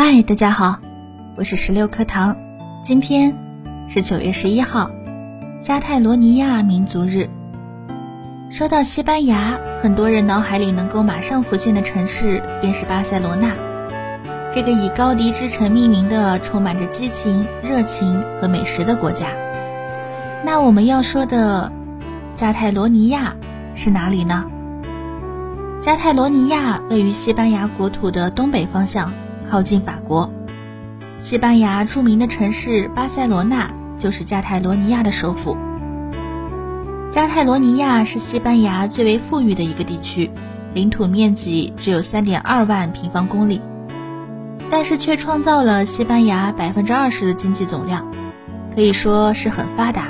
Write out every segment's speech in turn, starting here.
嗨，大家好，我是十六课堂。今天是九月十一号，加泰罗尼亚民族日。说到西班牙，很多人脑海里能够马上浮现的城市便是巴塞罗那，这个以高迪之城命名的充满着激情、热情和美食的国家。那我们要说的加泰罗尼亚是哪里呢？加泰罗尼亚位于西班牙国土的东北方向。靠近法国，西班牙著名的城市巴塞罗那就是加泰罗尼亚的首府。加泰罗尼亚是西班牙最为富裕的一个地区，领土面积只有三点二万平方公里，但是却创造了西班牙百分之二十的经济总量，可以说是很发达。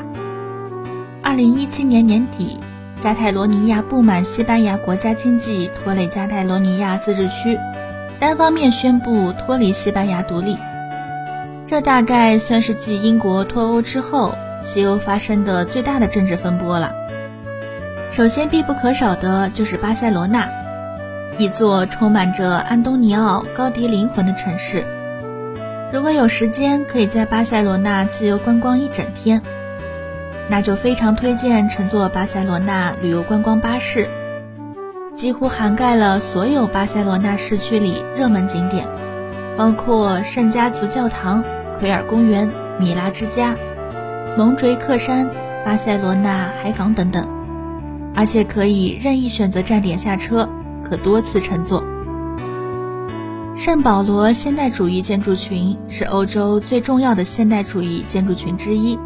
二零一七年年底，加泰罗尼亚不满西班牙国家经济拖累加泰罗尼亚自治区。单方面宣布脱离西班牙独立，这大概算是继英国脱欧之后西欧发生的最大的政治风波了。首先必不可少的就是巴塞罗那，一座充满着安东尼奥·高迪灵魂的城市。如果有时间可以在巴塞罗那自由观光一整天，那就非常推荐乘坐巴塞罗那旅游观光巴士。几乎涵盖了所有巴塞罗那市区里热门景点，包括圣家族教堂、奎尔公园、米拉之家、蒙垂克山、巴塞罗那海港等等，而且可以任意选择站点下车，可多次乘坐。圣保罗现代主义建筑群是欧洲最重要的现代主义建筑群之一，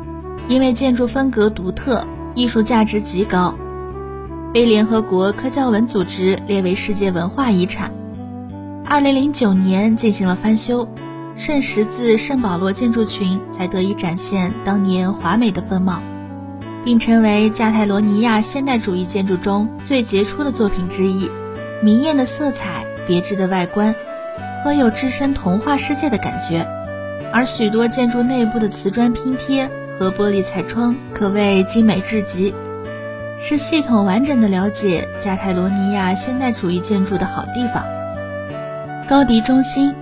因为建筑风格独特，艺术价值极高。被联合国科教文组织列为世界文化遗产。二零零九年进行了翻修，圣十字圣保罗建筑群才得以展现当年华美的风貌，并成为加泰罗尼亚现代主义建筑中最杰出的作品之一。明艳的色彩，别致的外观，颇有置身童话世界的感觉。而许多建筑内部的瓷砖拼贴和玻璃彩窗可谓精美至极。是系统完整的了解加泰罗尼亚现代主义建筑的好地方。高迪中心，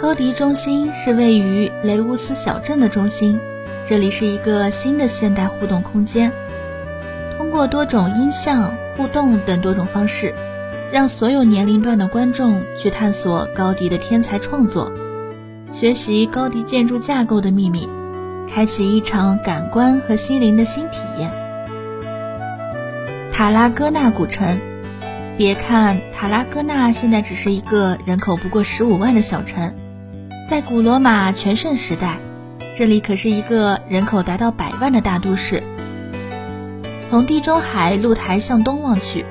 高迪中心是位于雷乌斯小镇的中心，这里是一个新的现代互动空间，通过多种音像、互动等多种方式，让所有年龄段的观众去探索高迪的天才创作，学习高迪建筑架构的秘密，开启一场感官和心灵的新体验。塔拉戈纳古城，别看塔拉戈纳现在只是一个人口不过十五万的小城，在古罗马全盛时代，这里可是一个人口达到百万的大都市。从地中海露台向东望去，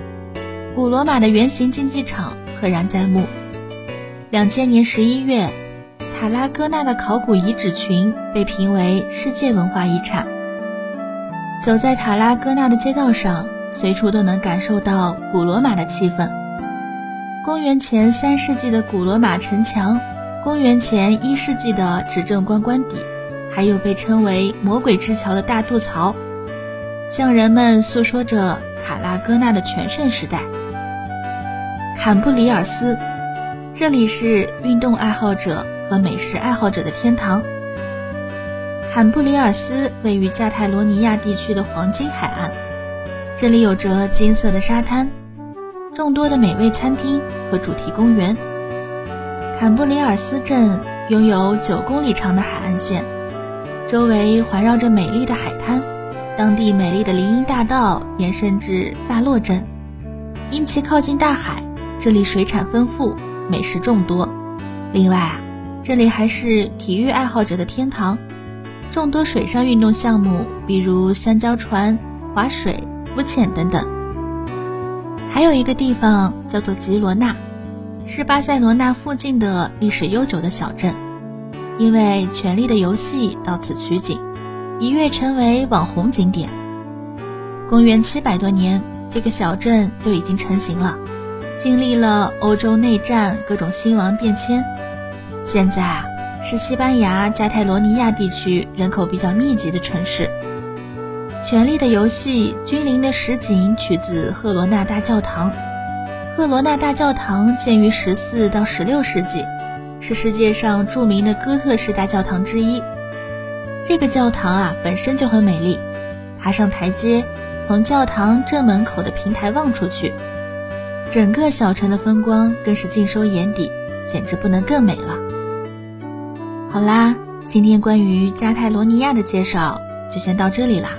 古罗马的圆形竞技场赫然在目。两千年十一月，塔拉戈纳的考古遗址群被评为世界文化遗产。走在塔拉戈纳的街道上。随处都能感受到古罗马的气氛。公元前三世纪的古罗马城墙，公元前一世纪的执政官官邸，还有被称为“魔鬼之桥”的大渡槽，向人们诉说着卡拉戈纳的全盛时代。坎布里尔斯，这里是运动爱好者和美食爱好者的天堂。坎布里尔斯位于加泰罗尼亚地区的黄金海岸。这里有着金色的沙滩，众多的美味餐厅和主题公园。坎布里尔斯镇拥有九公里长的海岸线，周围环绕着美丽的海滩。当地美丽的林荫大道延伸至萨洛镇，因其靠近大海，这里水产丰富，美食众多。另外啊，这里还是体育爱好者的天堂，众多水上运动项目，比如香蕉船、划水。浮潜等等，还有一个地方叫做吉罗纳，是巴塞罗那附近的历史悠久的小镇，因为《权力的游戏》到此取景，一跃成为网红景点。公元七百多年，这个小镇就已经成型了，经历了欧洲内战各种兴亡变迁，现在啊是西班牙加泰罗尼亚地区人口比较密集的城市。《权力的游戏》君临的实景取自赫罗纳大教堂。赫罗纳大教堂建于十四到十六世纪，是世界上著名的哥特式大教堂之一。这个教堂啊本身就很美丽，爬上台阶，从教堂正门口的平台望出去，整个小城的风光更是尽收眼底，简直不能更美了。好啦，今天关于加泰罗尼亚的介绍就先到这里啦。